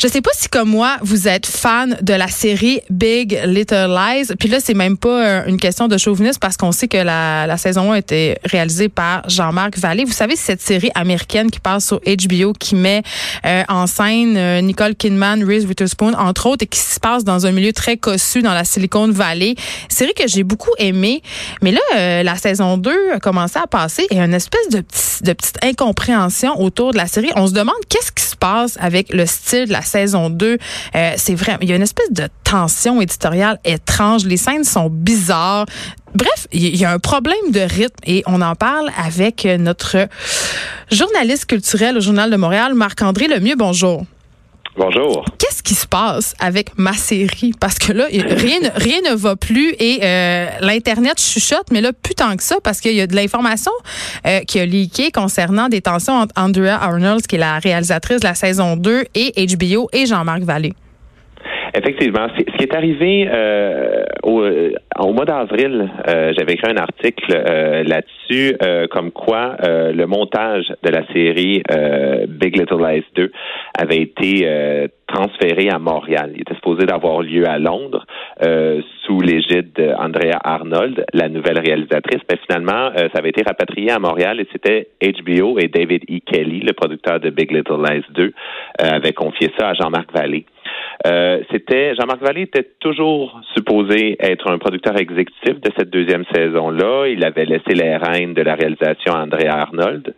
Je sais pas si comme moi vous êtes fan de la série Big Little Lies. Puis là c'est même pas euh, une question de chauvinisme parce qu'on sait que la, saison 1 a été réalisée par Jean-Marc Vallée. Vous savez cette série américaine qui passe sur HBO qui met euh, en scène euh, Nicole Kidman, Reese Witherspoon entre autres et qui se passe dans un milieu très cossu dans la Silicon Valley. Série que j'ai beaucoup aimée. Mais là la saison 2 a commencé à passer et une espèce de, de petite incompréhension autour de la série. On se demande qu'est-ce qui se passe avec le style de la saison 2. Euh, c'est vrai, il y a une espèce de tension éditoriale étrange. Les scènes sont bizarres. Bref, il y a un problème de rythme et on en parle avec notre journaliste culturel au Journal de Montréal, Marc-André Lemieux. Bonjour. Bonjour. Qu'est-ce qui se passe avec ma série? Parce que là, rien, rien ne va plus et euh, l'Internet chuchote, mais là, plus tant que ça, parce qu'il y a de l'information euh, qui a leaké concernant des tensions entre Andrea Arnold, qui est la réalisatrice de la saison 2, et HBO et Jean-Marc Vallée. Effectivement. Ce qui est arrivé euh, au, euh, au, mois d'avril, euh, j'avais écrit un article euh, là-dessus, euh, comme quoi le montage de la série Big Little Lies 2 avait été transféré à Montréal. Il était supposé d'avoir lieu à Londres sous l'égide d'Andrea Arnold, la nouvelle réalisatrice. Mais finalement, ça avait été rapatrié à Montréal et c'était HBO et David E. Kelly, le producteur de Big Little Lies 2, avait confié ça à Jean-Marc Vallée. Euh, c'était Jean-Marc Vallée était toujours supposé être un producteur exécutif de cette deuxième saison-là. Il avait laissé les rênes de la réalisation à Andrea Arnold.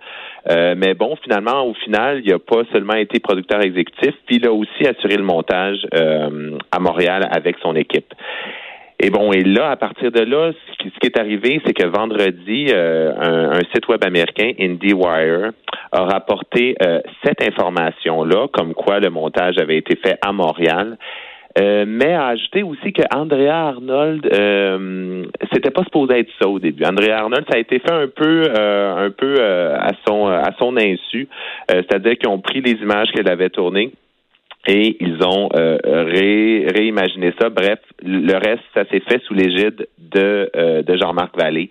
Euh, mais bon, finalement, au final, il n'a pas seulement été producteur exécutif, puis il a aussi assuré le montage euh, à Montréal avec son équipe. Et bon, et là, à partir de là, ce qui, est arrivé, c'est que vendredi, euh, un, site web américain, IndieWire, a rapporté euh, cette information-là, comme quoi le montage avait été fait à Montréal. Euh, mais a ajouté aussi que Andrea Arnold, euh, c'était pas supposé être ça au début. Andrea Arnold, ça a été fait un peu, un peu à son à son insu, c'est-à-dire qu'ils ont pris les images qu'elle avait tournées et ils ont euh, ré, réimaginé ça. Bref, le reste, ça s'est fait sous l'égide de, euh, de Jean-Marc Vallée,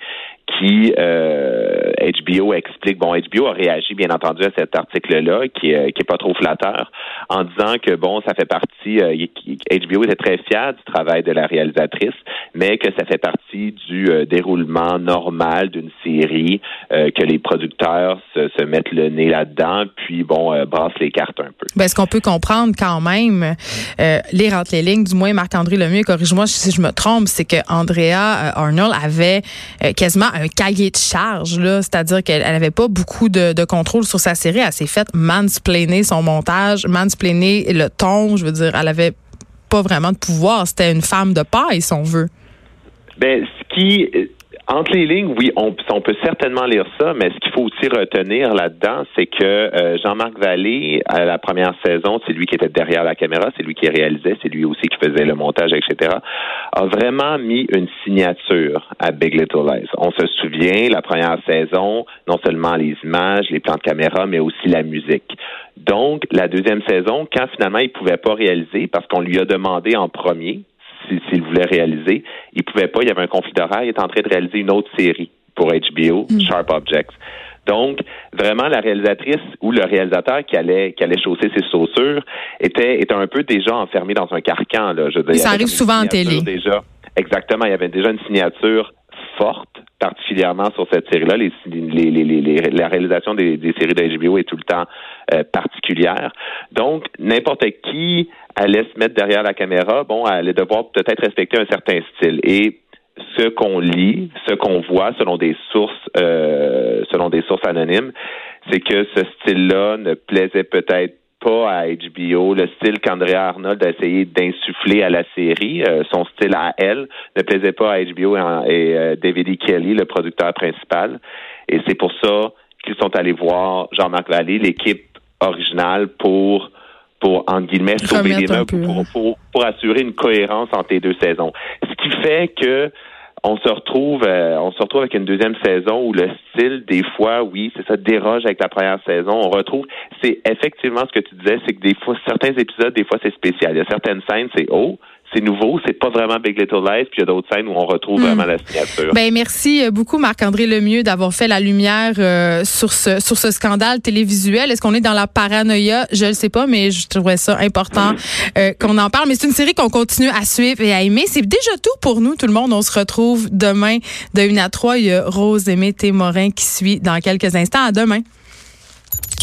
qui euh, HBO explique. Bon, HBO a réagi bien entendu à cet article-là, qui, euh, qui est pas trop flatteur, en disant que bon, ça fait partie. HBO était très fier du travail de la réalisatrice, mais que ça fait partie du déroulement normal d'une série, que les producteurs se, se, mettent le nez là-dedans, puis bon, brassent les cartes un peu. Ben, ce qu'on peut comprendre quand même, euh, lire entre les lignes, du moins Marc-André Lemieux, corrige-moi si je me trompe, c'est que Andrea euh, Arnold avait euh, quasiment cahier de charge, là, c'est-à-dire qu'elle n'avait pas beaucoup de, de, contrôle sur sa série. Elle s'est faite mansplainer son montage, mansplainer le ton, je veux dire, elle avait pas vraiment de pouvoir. C'était une femme de paille, si on veut. Ben, ce qui entre les lignes, oui, on, peut certainement lire ça, mais ce qu'il faut aussi retenir là-dedans, c'est que euh, Jean-Marc Vallée, à la première saison, c'est lui qui était derrière la caméra, c'est lui qui réalisait, c'est lui aussi qui faisait le montage, etc., a vraiment mis une signature à Big Little Lies. On se souvient, la première saison, non seulement les images, les plans de caméra, mais aussi la musique. Donc, la deuxième saison, quand finalement il pouvait pas réaliser, parce qu'on lui a demandé en premier, s'il voulait réaliser. Il pouvait pas, il y avait un conflit d'horaire, il était en train de réaliser une autre série pour HBO, mm. Sharp Objects. Donc, vraiment, la réalisatrice ou le réalisateur qui allait, qui allait chausser ses chaussures était, était un peu déjà enfermé dans un carcan. Là, je ça arrive souvent en télé. Déjà, exactement, il y avait déjà une signature particulièrement sur cette série-là. La réalisation des, séries de HBO est tout le temps euh, particulière. Donc, n'importe qui allait se mettre derrière la caméra, bon, allait devoir peut-être respecter un certain style. Et ce qu'on lit, ce qu'on voit selon des sources, euh, selon des sources anonymes, c'est que ce style-là ne plaisait peut-être pas à HBO, le style qu'Andrea Arnold a essayé d'insuffler à la série, euh, son style à elle, ne plaisait pas à HBO et, euh, David E. Kelly, le producteur principal. Et c'est pour ça qu'ils sont allés voir Jean-Marc Vallée, l'équipe originale, pour pour, en guillemets, sauver les meubles, pour, pour, pour, assurer une cohérence entre les deux saisons. Ce qui fait que on se retrouve euh, on se retrouve avec une deuxième saison où le style des fois oui c'est ça déroge avec la première saison. On retrouve c'est effectivement ce que tu disais c'est que des fois certains épisodes des fois c'est spécial. Il y a certaines scènes c'est oh c'est nouveau, c'est pas vraiment Big Little Lies, puis il y a d'autres scènes où on retrouve hmm. vraiment la signature. Ben merci euh, beaucoup Marc-André Lemieux d'avoir fait la lumière euh, sur ce sur ce scandale télévisuel. Est-ce qu'on est dans la paranoïa? Je le sais pas, mais je trouvais ça important euh, qu'on en parle. Mais c'est une série qu'on continue à suivre et à aimer. C'est déjà tout pour nous, tout le monde. On se retrouve demain de 1 à 3. Il y a Rose Aimée Morin qui suit dans quelques instants. À demain.